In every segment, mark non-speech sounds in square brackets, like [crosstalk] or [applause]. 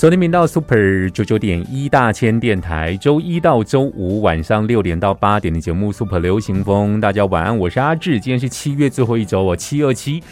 收听频道 Super 九九点一大千电台，周一到周五晚上六点到八点的节目 Super 流行风，大家晚安，我是阿志，今天是七月最后一周，我七二七。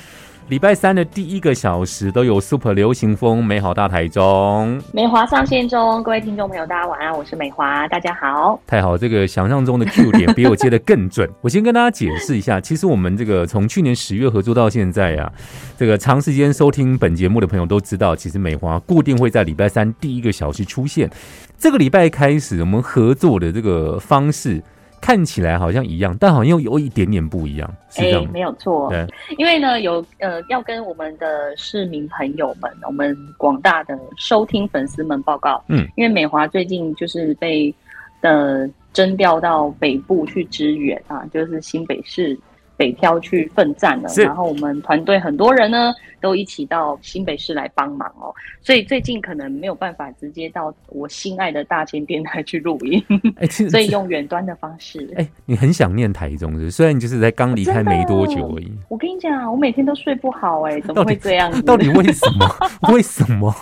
礼拜三的第一个小时都有 Super 流行风，美好大台中，美华上线中，各位听众朋友，大家晚安，我是美华，大家好，太好，这个想象中的 Q 点比我接的更准。[laughs] 我先跟大家解释一下，其实我们这个从去年十月合作到现在啊，这个长时间收听本节目的朋友都知道，其实美华固定会在礼拜三第一个小时出现。这个礼拜开始，我们合作的这个方式。看起来好像一样，但好像又有一点点不一样。哎，没有错。对，因为呢，有呃，要跟我们的市民朋友们，我们广大的收听粉丝们报告。嗯，因为美华最近就是被呃征调到北部去支援啊，就是新北市。北漂去奋战了，然后我们团队很多人呢都一起到新北市来帮忙哦，所以最近可能没有办法直接到我心爱的大千电台去录音，[laughs] 哎，[laughs] 所以用远端的方式。哎，你很想念台中是，虽然你就是在刚离开没多久而已。我跟你讲，我每天都睡不好，哎，[laughs] 怎么会这样？到底为什么？为什么？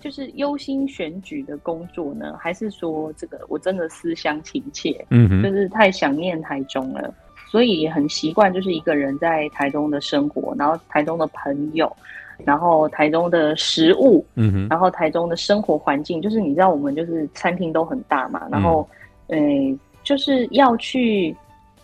就是忧心选举的工作呢，还是说这个我真的思乡情切？嗯哼，就是太想念台中了。所以也很习惯，就是一个人在台中的生活，然后台中的朋友，然后台中的食物，嗯哼，然后台中的生活环境，就是你知道我们就是餐厅都很大嘛，然后，嗯，就是要去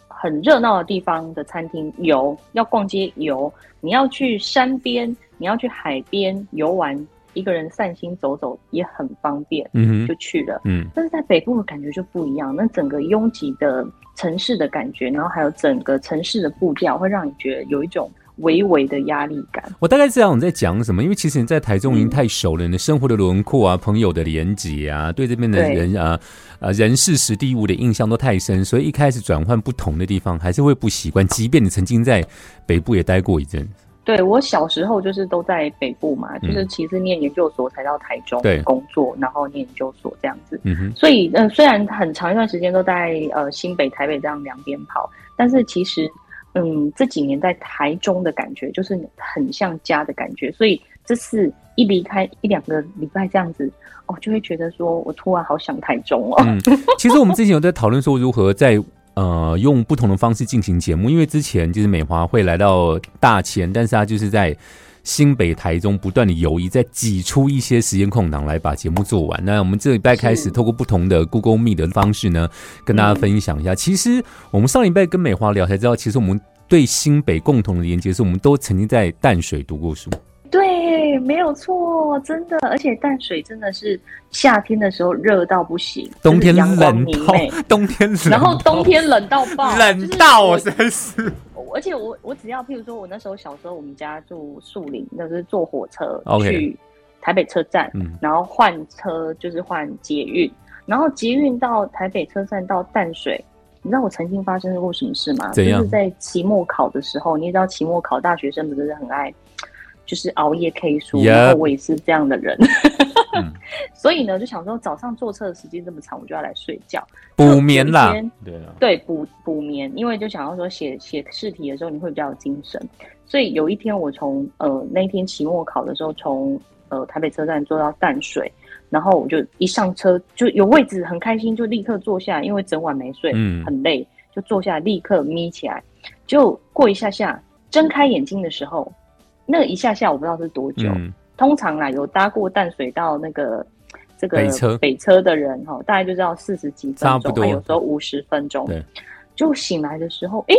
很热闹的地方的餐厅游，要逛街游，你要去山边，你要去海边游玩。一个人散心走走也很方便，嗯，就去了，嗯。但是在北部的感觉就不一样，那整个拥挤的城市的感觉，然后还有整个城市的步调，会让你觉得有一种微微的压力感。我大概知道你在讲什么，因为其实你在台中已经太熟了，你的生活的轮廓啊，朋友的连结啊，对这边的人啊，呃，人事实地物的印象都太深，所以一开始转换不同的地方，还是会不习惯。即便你曾经在北部也待过一阵。对我小时候就是都在北部嘛，就是其实念研究所才到台中工作，然后念研究所这样子。嗯哼，所以嗯，虽然很长一段时间都在呃新北、台北这样两边跑，但是其实嗯这几年在台中的感觉就是很像家的感觉。所以这次一离开一两个礼拜这样子，哦，就会觉得说我突然好想台中哦。其实我们之前有在讨论说如何在。呃，用不同的方式进行节目，因为之前就是美华会来到大前，但是他就是在新北、台中不断的游移，在挤出一些时间空档来把节目做完。那我们这礼拜开始透过不同的 Google Meet 的方式呢，跟大家分享一下。其实我们上礼拜跟美华聊才知道，其实我们对新北共同的连接是，我们都曾经在淡水读过书。对，没有错，真的，而且淡水真的是夏天的时候热到不行，冬天冷到 [laughs] 冬天，然后冬天冷到爆，冷到真是。[laughs] 而且我我只要，譬如说我那时候小时候，我们家住树林，就是坐火车去台北车站，然后换车就是换捷运，然后捷运到台北车站到淡水，你知道我曾经发生过什么事吗？就是在期末考的时候，你也知道期末考大学生不是很爱。就是熬夜 K 书，然后我也是这样的人，[laughs] 所以呢，就想说早上坐车的时间这么长，我就要来睡觉补眠啦。对对，补补眠，因为就想要说写写试题的时候你会比较有精神。所以有一天我从呃那一天期末考的时候，从呃台北车站坐到淡水，然后我就一上车就有位置，很开心，就立刻坐下，因为整晚没睡，嗯，很累，就坐下立刻眯起来，就过一下下睁开眼睛的时候。那一下下我不知道是多久，通常啦有搭过淡水到那个这个北车北车的人哈，大概就知道四十几分钟，有时候五十分钟。就醒来的时候，哎，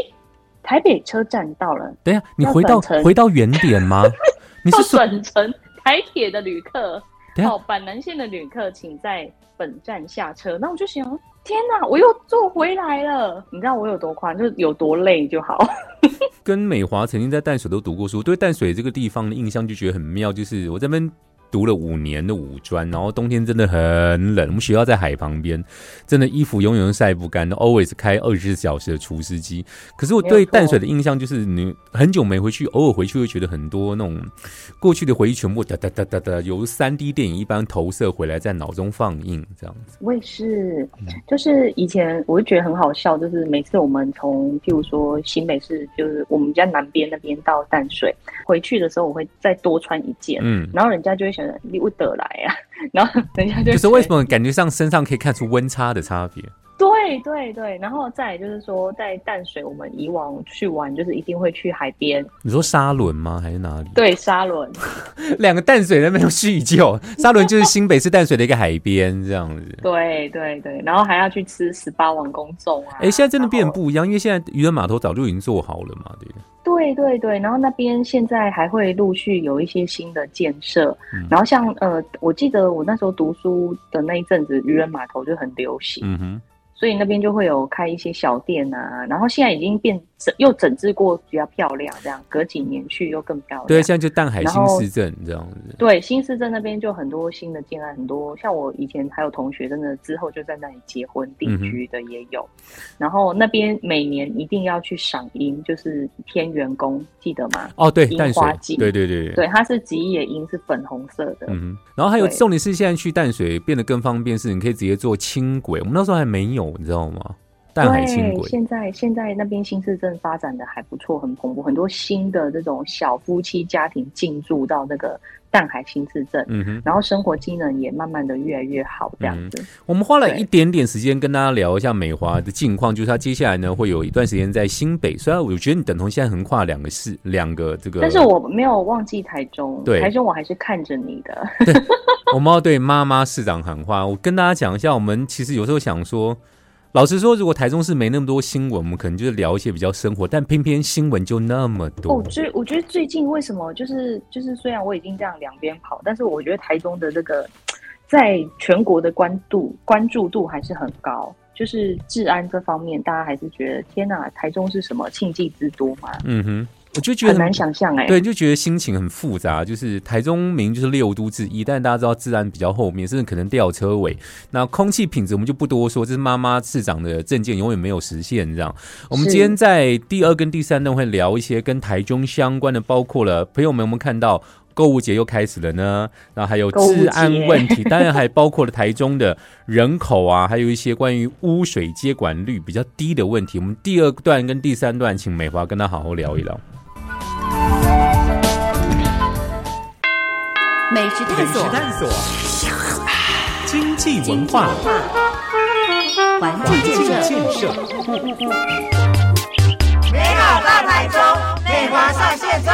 台北车站到了。等下，你回到回到原点吗？[laughs] 你是转乘台铁的旅客，好，板南线的旅客，请在本站下车。那我就想，天哪，我又坐回来了。你知道我有多宽，就是有多累就好。[laughs] 跟美华曾经在淡水都读过书，对淡水这个地方的印象就觉得很妙。就是我这边读了五年的五专，然后冬天真的很冷。我们学校在海旁边，真的衣服永远都晒不干，always 开二十四小时的除湿机。可是我对淡水的印象就是，你很久没回去，偶尔回去会觉得很多那种过去的回忆全部哒哒哒哒哒，由三 D 电影一般投射回来，在脑中放映这样子。我也是，就是以前我就觉得很好笑，就是每次我们从譬如说新北市，就是我们家南边那边到淡水回去的时候，我会再多穿一件，嗯，然后人家就会。你不得来呀，[laughs] 然后等一下就是为什么感觉上身上可以看出温差的差别？对对对，然后再就是说，在淡水，我们以往去玩就是一定会去海边。你说沙轮吗？还是哪里？对，沙轮。[laughs] 两个淡水人没有叙旧，[laughs] 沙轮就是新北市淡水的一个海边这样子。对对对，然后还要去吃十八王公粽啊！哎，现在真的变不一样，因为现在渔人码头早就已经做好了嘛，对。对对对，然后那边现在还会陆续有一些新的建设，然后像呃，我记得我那时候读书的那一阵子，渔人码头就很流行。嗯哼。所以那边就会有开一些小店啊，然后现在已经变整又整治过，比较漂亮。这样隔几年去又更漂亮。对，现在就淡海新市镇这样子。对，新市镇那边就很多新的建案，很多像我以前还有同学，真的之后就在那里结婚定居的也有。然后那边每年一定要去赏樱，就是天元宫，记得吗？哦，对，樱花季，对对对对，它是吉野樱，是粉红色的。嗯，然后还有重点是现在去淡水变得更方便，是你可以直接坐轻轨，我们那时候还没有。你知道吗？淡海轻轨现在现在那边新市镇发展的还不错，很蓬勃，很多新的这种小夫妻家庭进驻到那个淡海新市镇，嗯哼，然后生活机能也慢慢的越来越好，这样子。我们花了一点点时间跟大家聊一下美华的近况，就是他接下来呢会有一段时间在新北，虽然我觉得你等同现在横跨两个市，两个这个，但是我没有忘记台中，对，台中我还是看着你的。我们要对妈妈市长喊话，我跟大家讲一下，我们其实有时候想说。老实说，如果台中市没那么多新闻，我们可能就是聊一些比较生活，但偏偏新闻就那么多。哦，最我觉得最近为什么就是就是，虽然我已经这样两边跑，但是我觉得台中的这个在全国的关注关注度还是很高，就是治安这方面，大家还是觉得天哪，台中是什么庆忌之都嘛？嗯哼。我就觉得很难想象哎，对，就觉得心情很复杂。就是台中明就是六都之一，但大家知道治安比较后面，甚至可能吊车尾。那空气品质我们就不多说，这是妈妈市长的证件永远没有实现这样。我们今天在第二跟第三段会聊一些跟台中相关的，包括了朋友们，我们看到购物节又开始了呢，然后还有治安问题，[laughs] 当然还包括了台中的人口啊，还有一些关于污水接管率比较低的问题。我们第二段跟第三段，请美华跟他好好聊一聊。美食探索，经济文化，环境建设，美好大台中，美华上线中。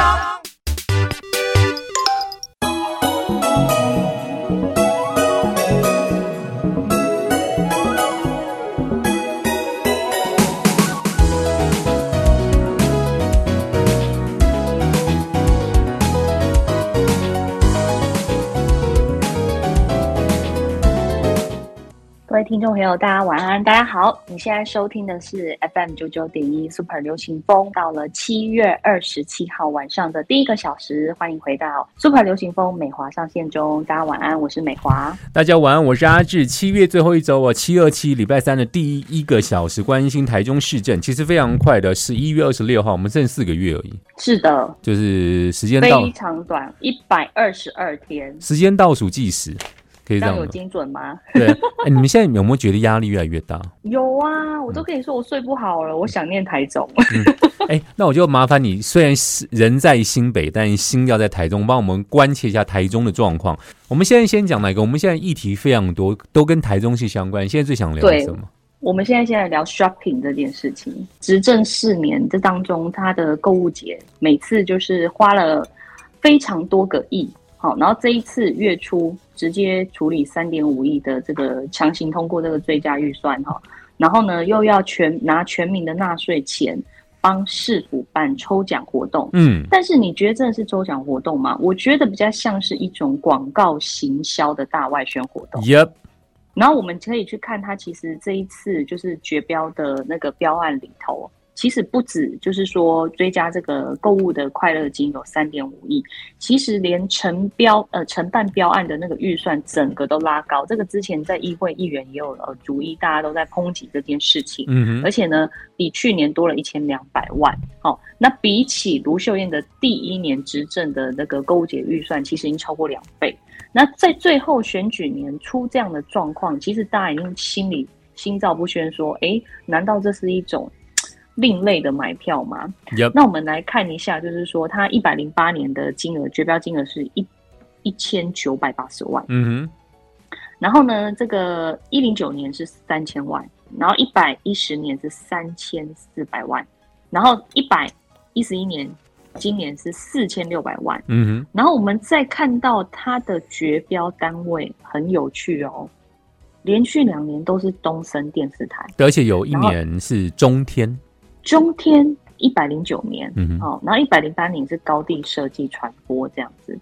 听众朋友，大家晚安，大家好。你现在收听的是 FM 九九点一 Super 流行风，到了七月二十七号晚上的第一个小时，欢迎回到 Super 流行风美华上线中。大家晚安，我是美华。大家晚安，我是阿志。七月最后一周我，七二七礼拜三的第一个小时，关心台中市政，其实非常快的，十一月二十六号，我们剩四个月而已。是的，就是时间非常短，一百二十二天，时间倒数计时。可以这样有精准吗？对，哎，你们现在有没有觉得压力越来越大？[laughs] 有啊，我都跟你说我睡不好了，我想念台中。哎，那我就麻烦你，虽然是人在新北，但心要在台中，帮我们关切一下台中的状况。我们现在先讲哪个？我们现在议题非常多，都跟台中是相关。现在最想聊什么？我们现在现在聊 shopping 这件事情。执政四年这当中，他的购物节每次就是花了非常多个亿。好，然后这一次月初直接处理三点五亿的这个强行通过这个追加预算哈，然后呢又要全拿全民的纳税钱帮市府办抽奖活动，嗯，但是你觉得真的是抽奖活动吗？我觉得比较像是一种广告行销的大外宣活动。Yep，然后我们可以去看它，其实这一次就是绝标的那个标案里头。其实不止，就是说追加这个购物的快乐金有三点五亿，其实连承标呃承办标案的那个预算整个都拉高。这个之前在议会议员也有呃逐一，大家都在抨击这件事情。嗯而且呢，比去年多了一千两百万。好，那比起卢秀燕的第一年执政的那个购物节预算，其实已经超过两倍。那在最后选举年出这样的状况，其实大家已经心里心照不宣，说：哎，难道这是一种？另类的买票吗？那我们来看一下，就是说，它一百零八年的金额，绝标金额是一一千九百八十万。嗯哼。然后呢，这个一零九年是三千万，然后一百一十年是三千四百万，然后一百一十一年，今年是四千六百万。嗯哼。然后我们再看到它的绝标单位很有趣哦，连续两年都是东森电视台，而且有一年是中天。中天一百零九年，嗯，好，然后一百零八年是高地设计传播这样子，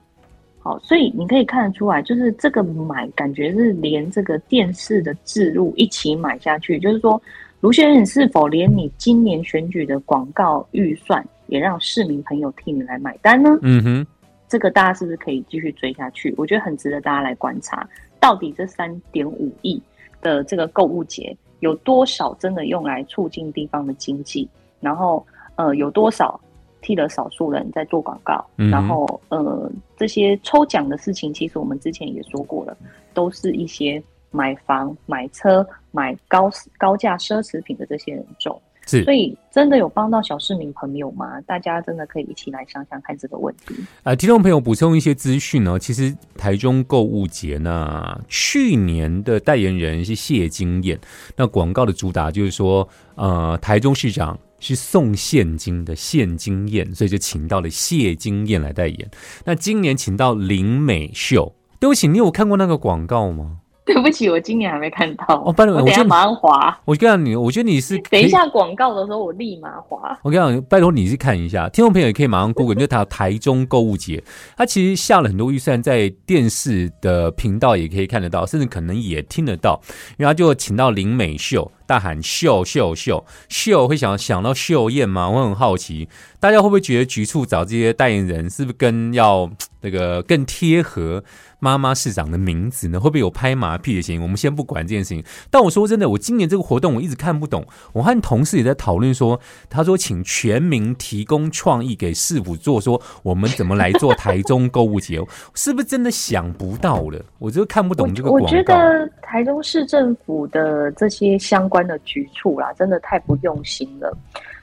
好，所以你可以看得出来，就是这个买感觉是连这个电视的置入一起买下去，就是说卢先生是否连你今年选举的广告预算也让市民朋友替你来买单呢？嗯哼，这个大家是不是可以继续追下去？我觉得很值得大家来观察，到底这三点五亿的这个购物节。有多少真的用来促进地方的经济？然后，呃，有多少替了少数人在做广告？然后，呃，这些抽奖的事情，其实我们之前也说过了，都是一些买房、买车、买高高价奢侈品的这些人中。是，所以真的有帮到小市民朋友吗？大家真的可以一起来想想看这个问题。呃，听众朋友补充一些资讯哦，其实台中购物节呢，去年的代言人是谢金燕，那广告的主打就是说，呃，台中市长是送现金的现金燕，所以就请到了谢金燕来代言。那今年请到林美秀，对不起，你有看过那个广告吗？[laughs] 对不起，我今年还没看到。哦，拜托，我等下马上滑。我跟你，我觉得你是等一下广告的时候，我立马滑。我跟你讲，拜托你去看一下，听众朋友也可以马上 Google，就他台中购物节，他其实下了很多预算，在电视的频道也可以看得到，甚至可能也听得到，因为他就请到林美秀。大喊秀秀秀秀，会想想到秀艳吗？我很好奇，大家会不会觉得局处找这些代言人，是不是跟要那个更贴合妈妈市长的名字呢？会不会有拍马屁的嫌疑？我们先不管这件事情。但我说真的，我今年这个活动我一直看不懂。我和同事也在讨论说，他说请全民提供创意给市府做，说我们怎么来做台中购物节，是不是真的想不到了？我就看不懂这个广告。我觉得台中市政府的这些相关的局处啦，真的太不用心了。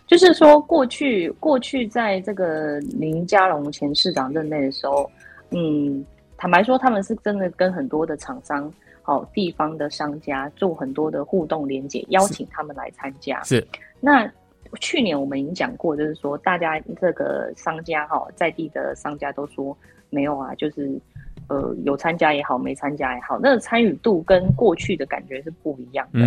就是说，过去过去在这个林佳龙前市长任内的时候，嗯，坦白说，他们是真的跟很多的厂商、好地方的商家做很多的互动连接，邀请他们来参加。是。那去年我们已经讲过，就是说，大家这个商家哈，在地的商家都说没有啊，就是。呃，有参加也好，没参加也好，那个参与度跟过去的感觉是不一样的。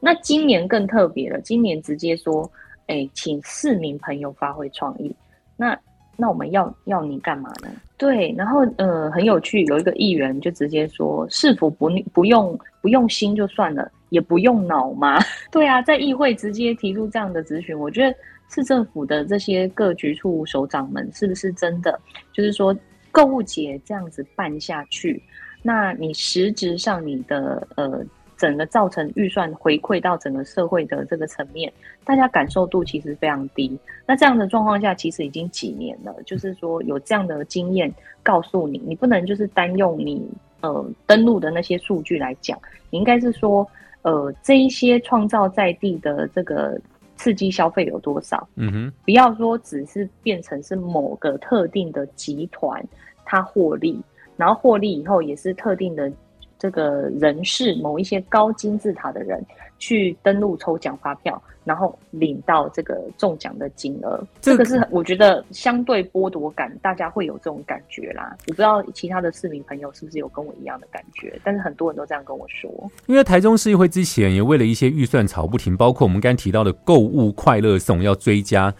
那今年更特别了，今年直接说，哎，请市民朋友发挥创意。那那我们要要你干嘛呢？对，然后呃，很有趣，有一个议员就直接说，是否不不用不用心就算了，也不用脑吗？[laughs] 对啊，在议会直接提出这样的咨询，我觉得市政府的这些各局处首长们是不是真的就是说？购物节这样子办下去，那你实质上你的呃整个造成预算回馈到整个社会的这个层面，大家感受度其实非常低。那这样的状况下，其实已经几年了，就是说有这样的经验告诉你，你不能就是单用你呃登录的那些数据来讲，你应该是说呃这一些创造在地的这个。刺激消费有多少？嗯哼，不要说只是变成是某个特定的集团它获利，然后获利以后也是特定的这个人士，某一些高金字塔的人去登录抽奖发票。然后领到这个中奖的金额，这个是我觉得相对剥夺感，大家会有这种感觉啦。我不知道其他的市民朋友是不是有跟我一样的感觉，但是很多人都这样跟我说。因为台中市议会之前也为了一些预算吵不停，包括我们刚提到的购物快乐送要追加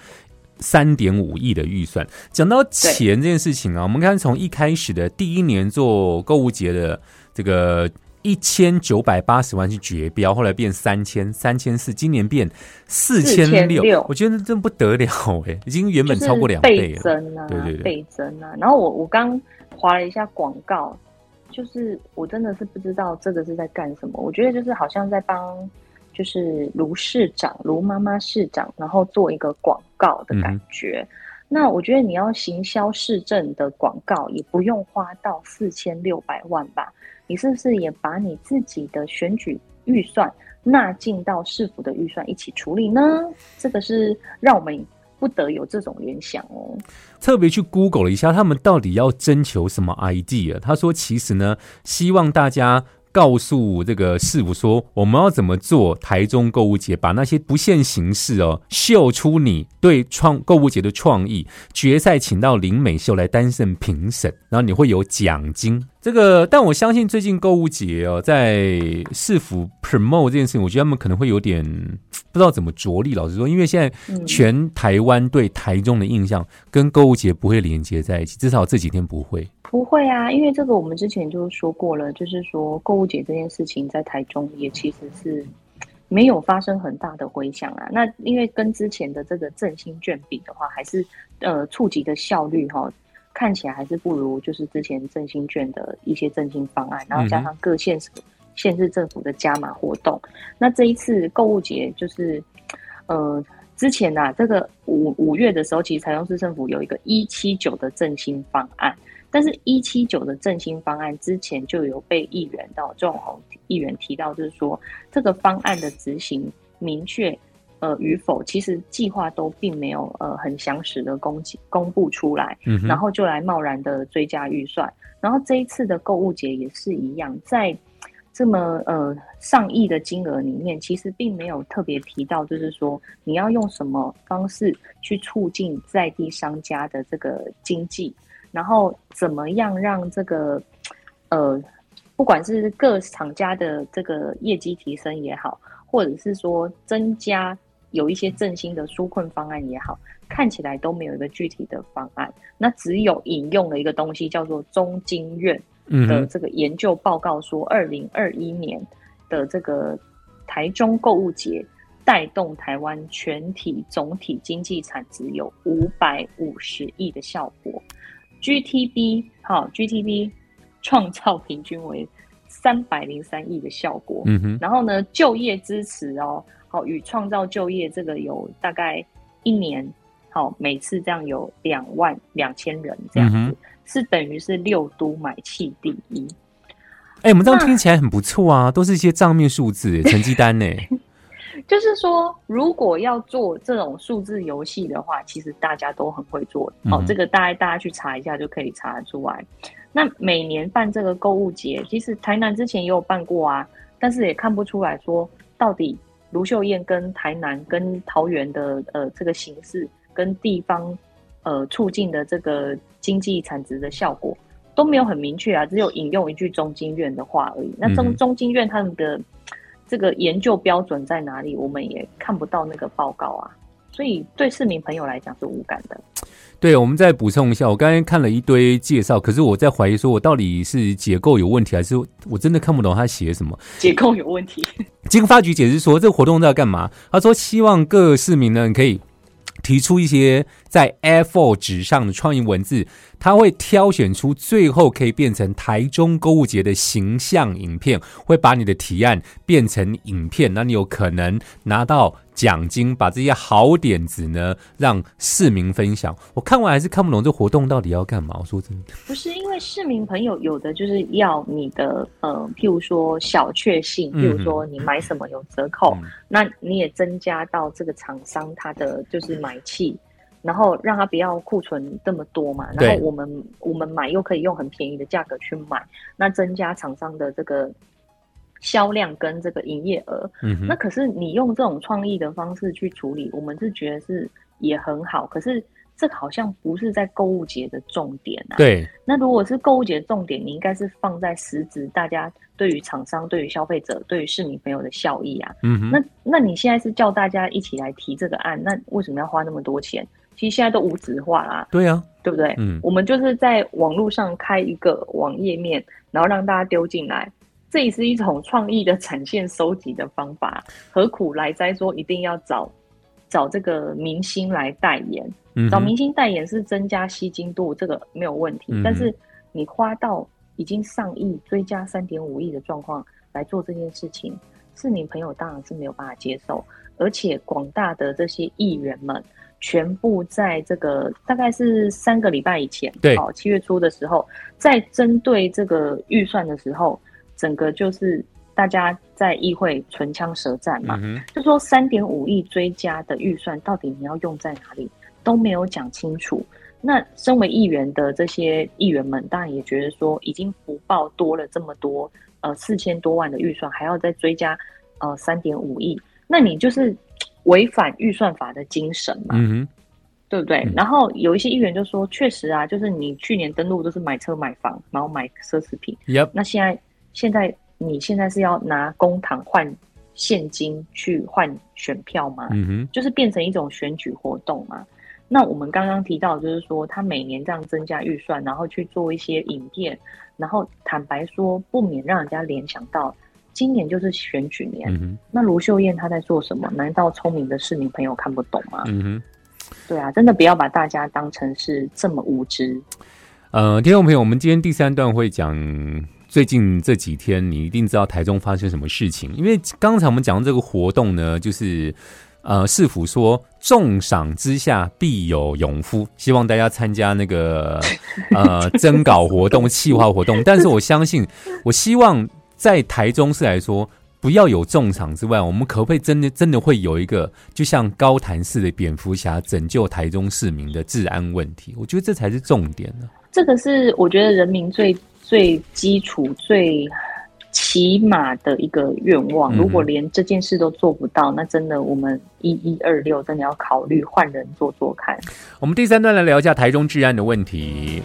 三点五亿的预算。讲到钱这件事情啊，我们看从一开始的第一年做购物节的这个。一千九百八十万去绝标，后来变三千三千四，今年变四千六，我觉得真不得了哎，已经原本超过两倍了，倍增啊，对对对，倍增啊。然后我我刚划了一下广告，就是我真的是不知道这个是在干什么。我觉得就是好像在帮，就是卢市长、卢妈妈市长，然后做一个广告的感觉。那我觉得你要行销市政的广告，也不用花到四千六百万吧。你是不是也把你自己的选举预算纳进到市府的预算一起处理呢？这个是让我们不得有这种联想哦。特别去 Google 了一下，他们到底要征求什么 idea？他说，其实呢，希望大家。告诉这个市府说，我们要怎么做台中购物节，把那些不限形式哦，秀出你对创购物节的创意。决赛请到林美秀来担任评审，然后你会有奖金。这个，但我相信最近购物节哦，在市府 promote 这件事情，我觉得他们可能会有点不知道怎么着力。老实说，因为现在全台湾对台中的印象跟购物节不会连接在一起，至少这几天不会。不会啊，因为这个我们之前就说过了，就是说购物节这件事情在台中也其实是没有发生很大的回响啊。那因为跟之前的这个振兴券比的话，还是呃触及的效率哈，看起来还是不如就是之前振兴券的一些振兴方案，然后加上各县市县市政府的加码活动。那这一次购物节就是呃之前呐，这个五五月的时候，其实台中市政府有一个一七九的振兴方案。但是，一七九的振兴方案之前就有被议员到众红议员提到，就是说这个方案的执行明确呃与否，其实计划都并没有呃很详实的公公布出来，然后就来贸然的追加预算。然后这一次的购物节也是一样，在这么呃上亿的金额里面，其实并没有特别提到，就是说你要用什么方式去促进在地商家的这个经济。然后怎么样让这个，呃，不管是各厂家的这个业绩提升也好，或者是说增加有一些振兴的纾困方案也好，看起来都没有一个具体的方案。那只有引用了一个东西，叫做中经院的这个研究报告，说二零二一年的这个台中购物节带动台湾全体总体经济产值有五百五十亿的效果。GTB 好，GTB 创造平均为三百零三亿的效果。嗯哼，然后呢，就业支持哦，好与创造就业这个有大概一年，好每次这样有两万两千人这样子，是等于是六都买气第一。哎，我们这样听起来很不错啊，都是一些账面数字、成绩单呢。[laughs] 就是说，如果要做这种数字游戏的话，其实大家都很会做。哦，这个大家大家去查一下就可以查得出来。那每年办这个购物节，其实台南之前也有办过啊，但是也看不出来说到底卢秀燕跟台南跟桃园的呃这个形式跟地方呃促进的这个经济产值的效果都没有很明确啊，只有引用一句中经院的话而已。那中中经院他们的。这个研究标准在哪里？我们也看不到那个报告啊，所以对市民朋友来讲是无感的。对，我们再补充一下，我刚才看了一堆介绍，可是我在怀疑，说我到底是结构有问题，还是我真的看不懂他写什么？结构有问题。[laughs] 经发局解释说，这个活动在干嘛？他说希望各市民呢可以提出一些在 A4 纸上的创意文字。他会挑选出最后可以变成台中购物节的形象影片，会把你的提案变成影片，那你有可能拿到奖金，把这些好点子呢让市民分享。我看完还是看不懂这活动到底要干嘛。我说真的，不是因为市民朋友有的就是要你的呃，譬如说小确幸，譬如说你买什么有折扣，那你也增加到这个厂商他的就是买气。然后让他不要库存这么多嘛，然后我们我们买又可以用很便宜的价格去买，那增加厂商的这个销量跟这个营业额。嗯，那可是你用这种创意的方式去处理，我们是觉得是也很好。可是这好像不是在购物节的重点啊。对。那如果是购物节的重点，你应该是放在实质大家对于厂商、对于消费者、对于市民朋友的效益啊。嗯哼。那那你现在是叫大家一起来提这个案，那为什么要花那么多钱？其实现在都无纸化啦，对呀，对不对？嗯，我们就是在网络上开一个网页面，然后让大家丢进来，这也是一种创意的产线收集的方法。何苦来哉说一定要找找这个明星来代言？找明星代言是增加吸金度，这个没有问题。但是你花到已经上亿，追加三点五亿的状况来做这件事情，市民朋友当然是没有办法接受。而且广大的这些议员们，全部在这个大概是三个礼拜以前，对，好七月初的时候，在针对这个预算的时候，整个就是大家在议会唇枪舌战嘛，就说三点五亿追加的预算到底你要用在哪里？都没有讲清楚。那身为议员的这些议员们，当然也觉得说，已经福报多了这么多，呃，四千多万的预算，还要再追加呃三点五亿，那你就是违反预算法的精神嘛，对不对？然后有一些议员就说，确实啊，就是你去年登录都是买车买房，然后买奢侈品，那现在现在你现在是要拿公帑换现金去换选票吗？嗯哼，就是变成一种选举活动嘛。那我们刚刚提到，就是说他每年这样增加预算，然后去做一些影片，然后坦白说，不免让人家联想到今年就是选举年。那卢秀燕她在做什么？难道聪明的市民朋友看不懂吗？嗯哼，对啊，真的不要把大家当成是这么无知。呃，听众朋友，我们今天第三段会讲最近这几天，你一定知道台中发生什么事情，因为刚才我们讲的这个活动呢，就是。呃，市府说重赏之下必有勇夫，希望大家参加那个呃征稿活动、企划活动。但是我相信，我希望在台中市来说，不要有重赏之外，我们可不可以真的真的会有一个，就像高谈似的蝙蝠侠拯救台中市民的治安问题？我觉得这才是重点呢。这个是我觉得人民最最基础最。起码的一个愿望，如果连这件事都做不到，那真的我们一一二六真的要考虑换人做做看。我们第三段来聊一下台中治安的问题。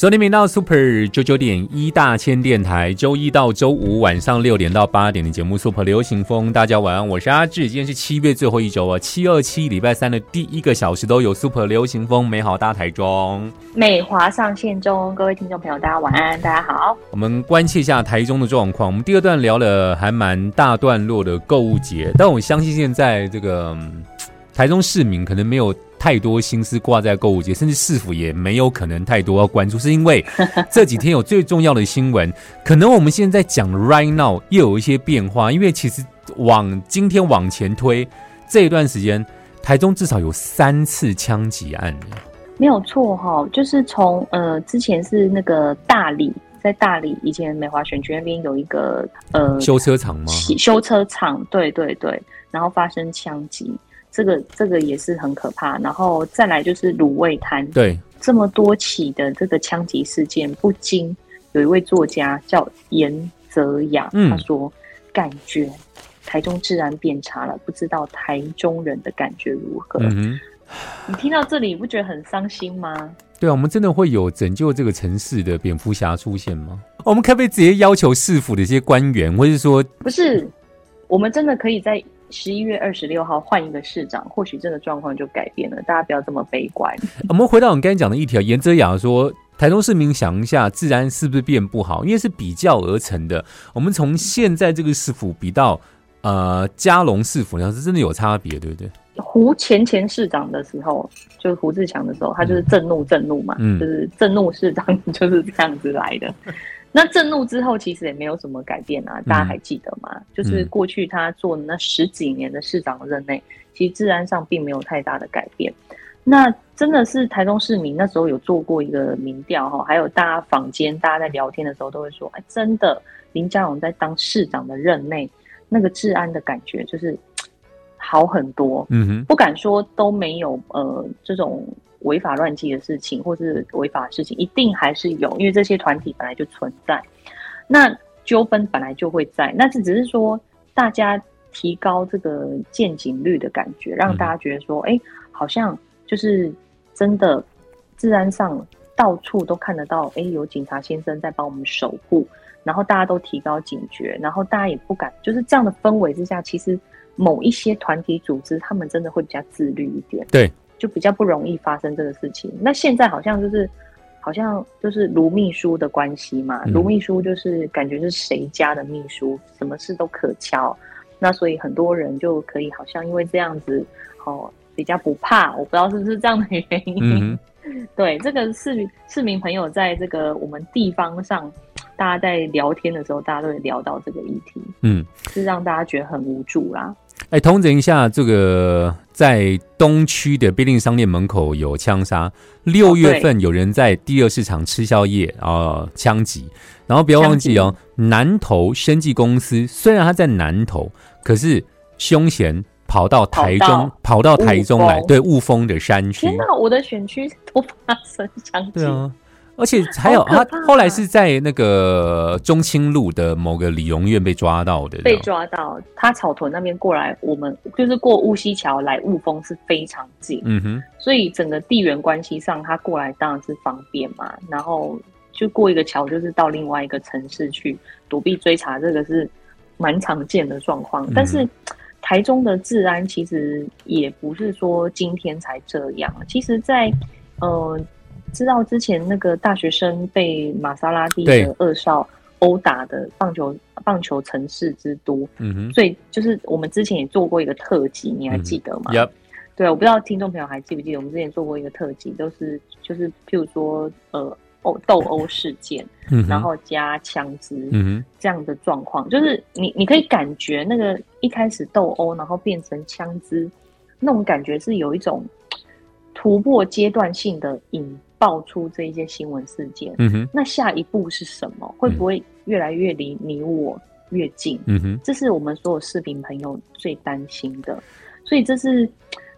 收听频道 Super 九九点一大千电台，周一到周五晚上六点到八点的节目 Super 流行风，大家晚安，我是阿志，今天是七月最后一周啊，七二七礼拜三的第一个小时都有 Super 流行风，美好大台中，美华上线中，各位听众朋友，大家晚安，大家好。我们关切一下台中的状况，我们第二段聊了还蛮大段落的购物节，但我相信现在这个台中市民可能没有。太多心思挂在购物节，甚至市府也没有可能太多要关注，是因为 [laughs] 这几天有最重要的新闻。可能我们现在讲 right now 又有一些变化，因为其实往今天往前推这一段时间，台中至少有三次枪击案。没有错哈，就是从呃之前是那个大理，在大理以前美华选区那边有一个呃修车厂吗？修车厂，对对对，然后发生枪击。这个这个也是很可怕，然后再来就是卤味摊，对，这么多起的这个枪击事件，不禁有一位作家叫严泽雅，他说感觉台中治安变差了，不知道台中人的感觉如何？嗯 [sighs] 你听到这里，不觉得很伤心吗？对啊，我们真的会有拯救这个城市的蝙蝠侠出现吗？我们可不可以直接要求市府的一些官员，或者说不是，我们真的可以在。十一月二十六号换一个市长，或许这个状况就改变了。大家不要这么悲观。[laughs] 我们回到我们刚才讲的一条，严泽雅说，台中市民想一下，治安是不是变不好？因为是比较而成的。我们从现在这个市府比到呃嘉隆市府，那是真的有差别，对不对？胡前前市长的时候，就是胡志强的时候，他就是震怒震怒嘛，就是震怒市长就是这样子来的。那震怒之后，其实也没有什么改变啊，大家还记得吗？就是过去他做那十几年的市长任内，其实治安上并没有太大的改变。那真的是台中市民那时候有做过一个民调哈，还有大家坊间大家在聊天的时候都会说，哎，真的林佳荣在当市长的任内，那个治安的感觉就是 [tsk] 好很多。嗯哼，不敢说都没有呃这种违法乱纪的事情，或是违法的事情，一定还是有，因为这些团体本来就存在，那纠纷本来就会在，那是只是说大家提高这个见警率的感觉，让大家觉得说，哎，好像就是真的治安上到处都看得到，哎，有警察先生在帮我们守护。然后大家都提高警觉，然后大家也不敢，就是这样的氛围之下，其实某一些团体组织，他们真的会比较自律一点，对，就比较不容易发生这个事情。那现在好像就是，好像就是卢秘书的关系嘛，卢秘书就是感觉是谁家的秘书，什么事都可敲，那所以很多人就可以好像因为这样子，哦，比较不怕，我不知道是不是这样的原因。[laughs] 对，这个市民市民朋友在这个我们地方上。大家在聊天的时候，大家都会聊到这个议题，嗯，是让大家觉得很无助啦。哎，通整一下，这个在东区的便利商店门口有枪杀，六月份有人在第二市场吃宵夜，然后枪击，然后不要忘记哦，南投生技公司虽然他在南投，可是凶嫌跑到台中，跑到台中来，对雾峰的山区。天哪，我的选区都发生枪击。对啊。而且还有他后来是在那个中清路的某个理容院被抓到的，被抓到他草屯那边过来，我们就是过乌溪桥来雾峰是非常近，嗯哼，所以整个地缘关系上他过来当然是方便嘛，然后就过一个桥就是到另外一个城市去躲避追查，这个是蛮常见的状况。但是台中的治安其实也不是说今天才这样，其实在呃。知道之前那个大学生被玛莎拉蒂的二少殴打的棒球棒球城市之都，嗯哼，所以就是我们之前也做过一个特辑，你还记得吗？对，我不知道听众朋友还记不记得，我们之前做过一个特辑，都是就是譬如说呃殴斗殴事件，然后加枪支，嗯这样的状况，就是你你可以感觉那个一开始斗殴，然后变成枪支，那种感觉是有一种突破阶段性的引。爆出这一些新闻事件，嗯哼，那下一步是什么？会不会越来越离你我越近？嗯哼，这是我们所有市民朋友最担心的，所以这是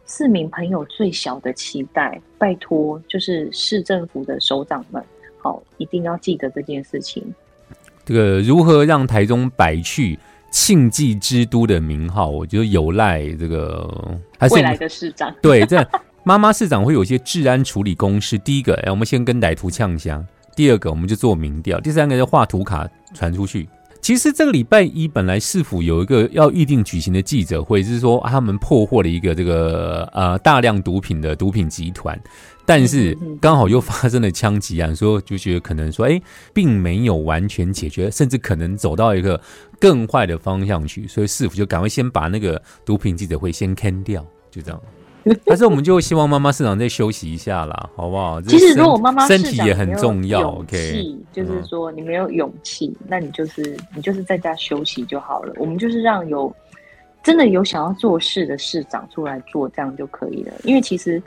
市民朋友最小的期待。拜托，就是市政府的首长们，好，一定要记得这件事情。这个如何让台中摆去庆忌之都的名号？我觉得有赖这个未来的市长。对，这。妈妈市长会有一些治安处理公式。第一个，哎，我们先跟歹徒呛香；第二个，我们就做民调；第三个，就画图卡传出去。其实这个礼拜一本来市府有一个要预定举行的记者会，是说他们破获了一个这个呃大量毒品的毒品集团，但是刚好又发生了枪击案，所以就觉得可能说，哎，并没有完全解决，甚至可能走到一个更坏的方向去，所以市府就赶快先把那个毒品记者会先砍掉，就这样。[laughs] 但是我们就希望妈妈市长再休息一下啦，[laughs] 好不好？其实如果妈妈身体也很重要，OK，就是说你没有勇气，那你就是你就是在家休息就好了。我们就是让有真的有想要做事的市长出来做，这样就可以了。因为其实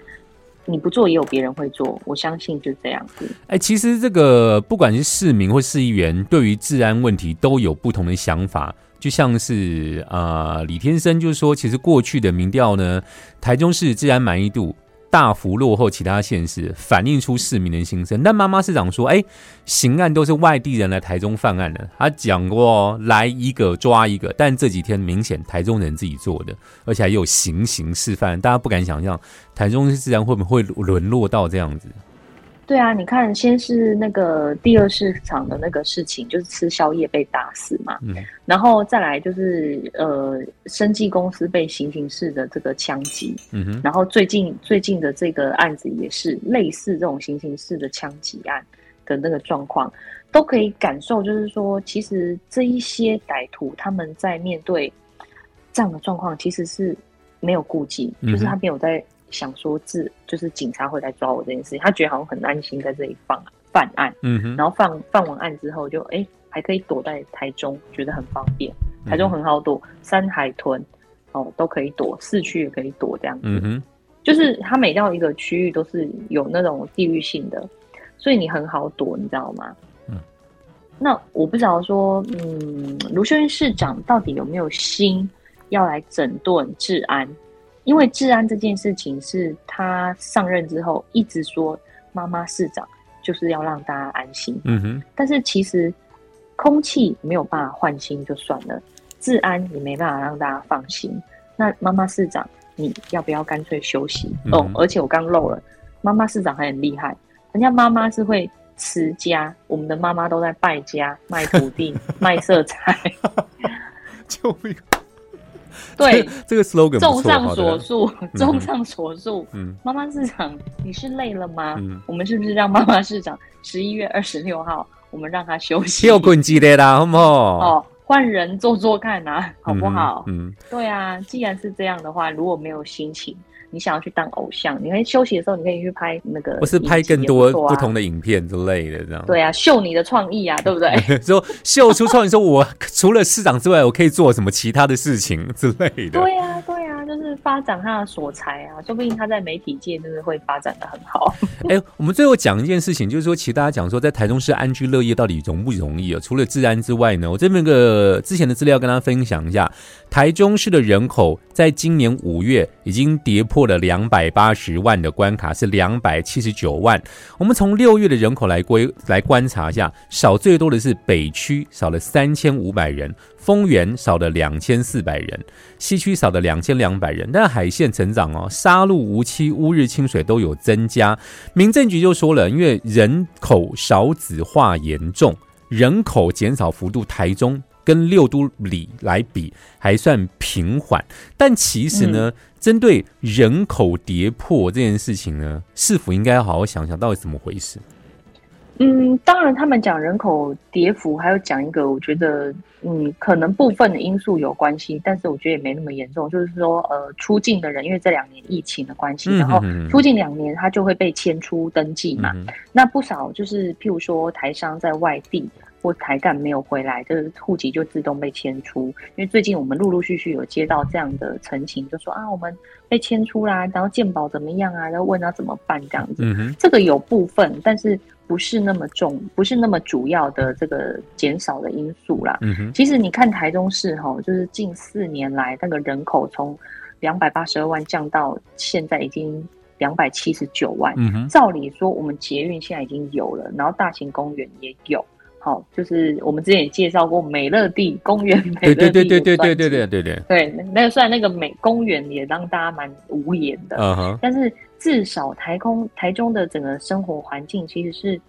你不做，也有别人会做，我相信就这样子。哎，其实这个不管是市民或市议员，对于治安问题都有不同的想法。就像是啊，李天生就是说，其实过去的民调呢，台中市治安满意度大幅落后其他县市，反映出市民的心声。但妈妈市长说，哎，刑案都是外地人来台中犯案的，他讲过来一个抓一个，但这几天明显台中人自己做的，而且还有行刑示范，大家不敢想象台中市治安会不会沦落到这样子。对啊，你看，先是那个第二市场的那个事情，就是吃宵夜被打死嘛，嗯，然后再来就是呃，生技公司被行刑式的这个枪击，嗯哼，然后最近最近的这个案子也是类似这种行刑式的枪击案的那个状况，都可以感受，就是说，其实这一些歹徒他们在面对这样的状况，其实是没有顾忌，就是他没有在。想说自就是警察会来抓我这件事情，他觉得好像很安心在这里放犯案，嗯哼，然后放放完案之后就哎还可以躲在台中，觉得很方便，台中很好躲，山海屯哦都可以躲，市区也可以躲这样子，嗯哼，就是他每到一个区域都是有那种地域性的，所以你很好躲，你知道吗？那我不知道说，嗯，卢秀英市长到底有没有心要来整顿治安？因为治安这件事情是他上任之后一直说，妈妈市长就是要让大家安心。嗯哼。但是其实空气没有办法换新就算了，治安也没办法让大家放心。那妈妈市长，你要不要干脆休息？哦，而且我刚漏了，妈妈市长还很厉害，人家妈妈是会。持家，我们的妈妈都在败家，卖土地，[laughs] 卖色彩。[laughs] 救命！[laughs] 对，这个 slogan。综上所述，综上 [laughs] 所述，嗯，妈妈市长，你是累了吗？嗯，我们是不是让妈妈市长十一月二十六号，我们让他休息？休困几的啦，好不好？哦，换人做做看呐，好不好？嗯，对啊，既然是这样的话，如果没有心情。你想要去当偶像，你可以休息的时候，你可以去拍那个，不是拍更多不同的影片之类的，这样对啊，秀你的创意啊，对不对？[laughs] 说秀出创意，说我 [laughs] 除了市长之外，我可以做什么其他的事情之类的。对啊，对啊，就是发展他的所才啊，说不定他在媒体界就是会发展的很好。[laughs] 哎，我们最后讲一件事情，就是说，其实大家讲说，在台中市安居乐业到底容不容易啊？除了治安之外呢，我这边个之前的资料跟大家分享一下，台中市的人口在今年五月已经跌破。了两百八十万的关卡是两百七十九万。我们从六月的人口来归来观察一下，少最多的是北区，少了三千五百人；丰原少了两千四百人；西区少了两千两百人。但海线成长哦，杀戮、无期、乌日、清水都有增加。民政局就说了，因为人口少子化严重，人口减少幅度，台中。跟六都里来比还算平缓，但其实呢，针对人口跌破这件事情呢，市府应该要好好想想到底怎么回事？嗯，当然，他们讲人口跌幅，还有讲一个，我觉得，嗯，可能部分的因素有关系，但是我觉得也没那么严重。就是说，呃，出境的人，因为这两年疫情的关系，然后出境两年，他就会被迁出登记嘛。那不少就是，譬如说台商在外地。或台干没有回来，这个户籍就自动被迁出。因为最近我们陆陆续续有接到这样的陈情，就说啊，我们被迁出啦，然后健保怎么样啊？然后问他怎么办这样子。这个有部分，但是不是那么重，不是那么主要的这个减少的因素啦。其实你看台中市哈，就是近四年来那个人口从两百八十二万降到现在已经两百七十九万。照理说，我们捷运现在已经有了，然后大型公园也有。好，就是我们之前也介绍过美乐地 [laughs] 公园，美乐地对对对对对对对对对对。那个虽然那个美公园也让大家蛮无言的，嗯哼，但是至少台空台中的整个生活环境其实是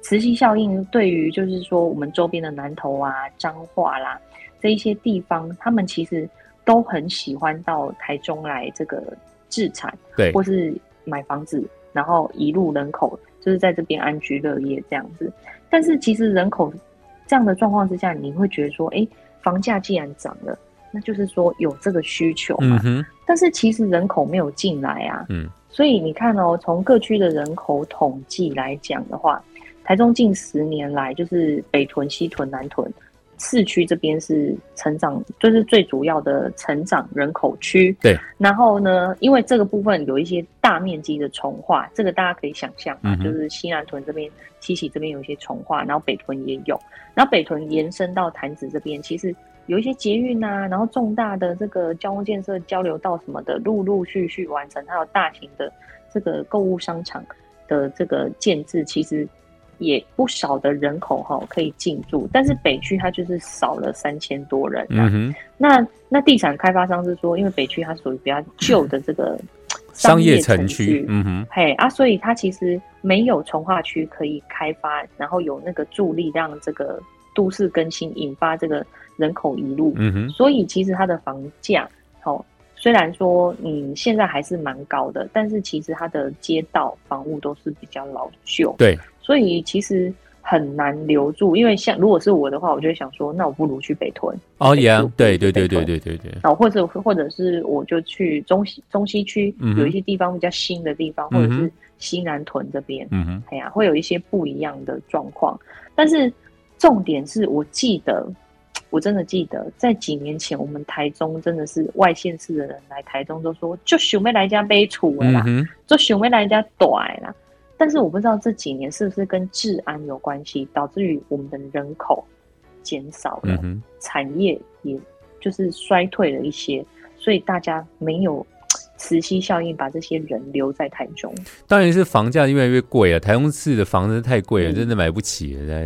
磁吸效应，对于就是说我们周边的南投啊、彰化啦这一些地方，他们其实都很喜欢到台中来这个置产，对，或是买房子，然后一路人口就是在这边安居乐业这样子。但是其实人口这样的状况之下，你会觉得说，哎，房价既然涨了，那就是说有这个需求嘛。但是其实人口没有进来啊。嗯。所以你看哦，从各区的人口统计来讲的话，台中近十年来就是北屯、西屯、南屯。市区这边是成长，就是最主要的成长人口区。对，然后呢，因为这个部分有一些大面积的重化，这个大家可以想象啊，就是西南屯这边、七喜这边有一些重化，然后北屯也有，然后北屯延伸到潭子这边，其实有一些捷运啊，然后重大的这个交通建设、交流道什么的，陆陆续续完成，还有大型的这个购物商场的这个建制，其实。也不少的人口哈可以进驻，但是北区它就是少了三千多人。嗯哼，那那地产开发商是说，因为北区它属于比较旧的这个商业城区，嗯哼，嘿啊，所以它其实没有从化区可以开发，然后有那个助力让这个都市更新，引发这个人口移入。嗯哼，所以其实它的房价，好，虽然说嗯现在还是蛮高的，但是其实它的街道房屋都是比较老旧。对。所以其实很难留住，因为像如果是我的话，我就会想说，那我不如去北屯。哦，也对对对对对对对。然后或者或者是我就去中西中西区，有一些地方比较新的地方，或者是西南屯这边，嗯哼，哎呀，会有一些不一样的状况。但是重点是我记得，我真的记得，在几年前，我们台中真的是外县市的人来台中都说，就想要来家杯楚啦，就想要来家短啦。但是我不知道这几年是不是跟治安有关系，导致于我们的人口减少了，产业也就是衰退了一些，所以大家没有。磁吸效应把这些人留在台中，当然是房价越来越贵了。台中市的房子太贵了，真的买不起了。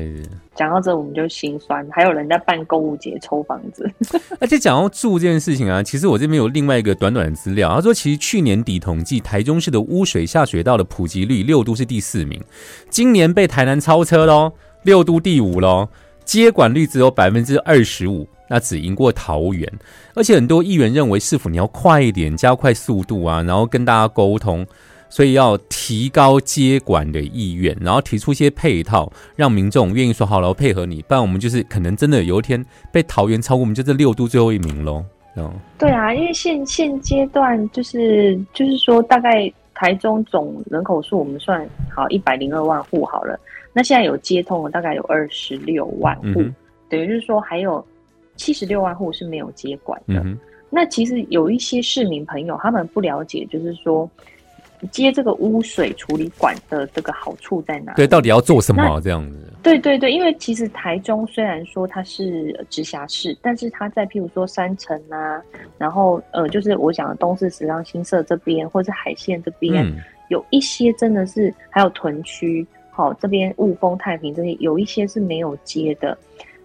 讲到这，我们就心酸。还有人在办购物节抽房子，[laughs] 而且讲到住这件事情啊，其实我这边有另外一个短短的资料。他说，其实去年底统计，台中市的污水下水道的普及率，六都是第四名，今年被台南超车喽，六都第五喽，接管率只有百分之二十五。那只赢过桃园，而且很多议员认为，是否你要快一点，加快速度啊，然后跟大家沟通，所以要提高接管的意愿，然后提出一些配套，让民众愿意说好了配合你，不然我们就是可能真的有一天被桃园超过，我们就这六都最后一名喽。哦，对啊，因为现现阶段就是就是说，大概台中总人口数我们算好一百零二万户好了，那现在有接通了，大概有二十六万户，等于就是说还有。七十六万户是没有接管的。那其实有一些市民朋友，他们不了解，就是说接这个污水处理管的这个好处在哪？对，到底要做什么这样子？对对对，因为其实台中虽然说它是直辖市，但是它在譬如说山城啊，然后呃，就是我讲的东四十浪新社这边，或者是海线这边，有一些真的是还有屯区，好这边雾峰太平这些，有一些是没有接的。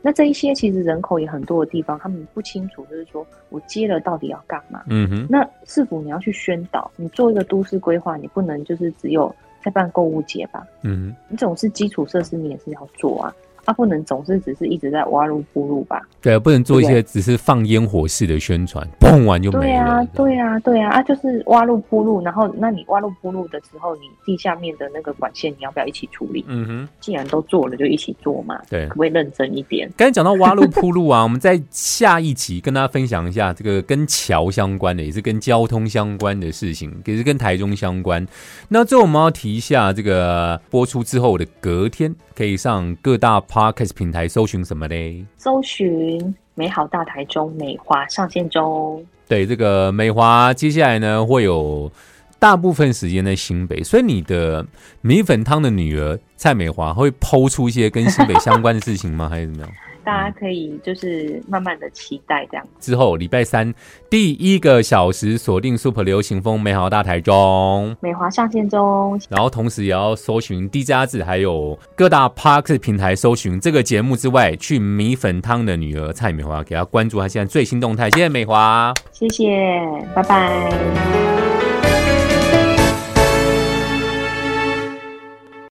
那这一些其实人口也很多的地方，他们不清楚，就是说我接了到底要干嘛？嗯哼。那是否你要去宣导？你做一个都市规划，你不能就是只有在办购物节吧？嗯哼。你总是基础设施，你也是要做啊。他不能总是只是一直在挖路铺路吧？对啊，不能做一些只是放烟火式的宣传，砰完就没了。对啊，对啊，对啊，啊，就是挖路铺路，然后那你挖路铺路的时候，你地下面的那个管线你要不要一起处理？嗯哼，既然都做了，就一起做嘛。对，可不可以认真一点？刚才讲到挖路铺路啊，[laughs] 我们在下一集跟大家分享一下这个跟桥相关的，也是跟交通相关的事情，也是跟台中相关。那最后我们要提一下，这个播出之后的隔天。可以上各大 podcast 平台搜寻什么嘞？搜寻美好大台中美华上线中。对，这个美华接下来呢会有大部分时间在新北，所以你的米粉汤的女儿蔡美华会抛出一些跟新北相关的事情吗？还是怎么样？大家可以就是慢慢的期待这样。之后礼拜三第一个小时锁定 Super 流行风美好大台中美华上线中，然后同时也要搜寻 D 加字，还有各大 Park 平台搜寻这个节目之外，去米粉汤的女儿蔡美华给她关注她现在最新动态。谢谢美华，谢谢，拜拜。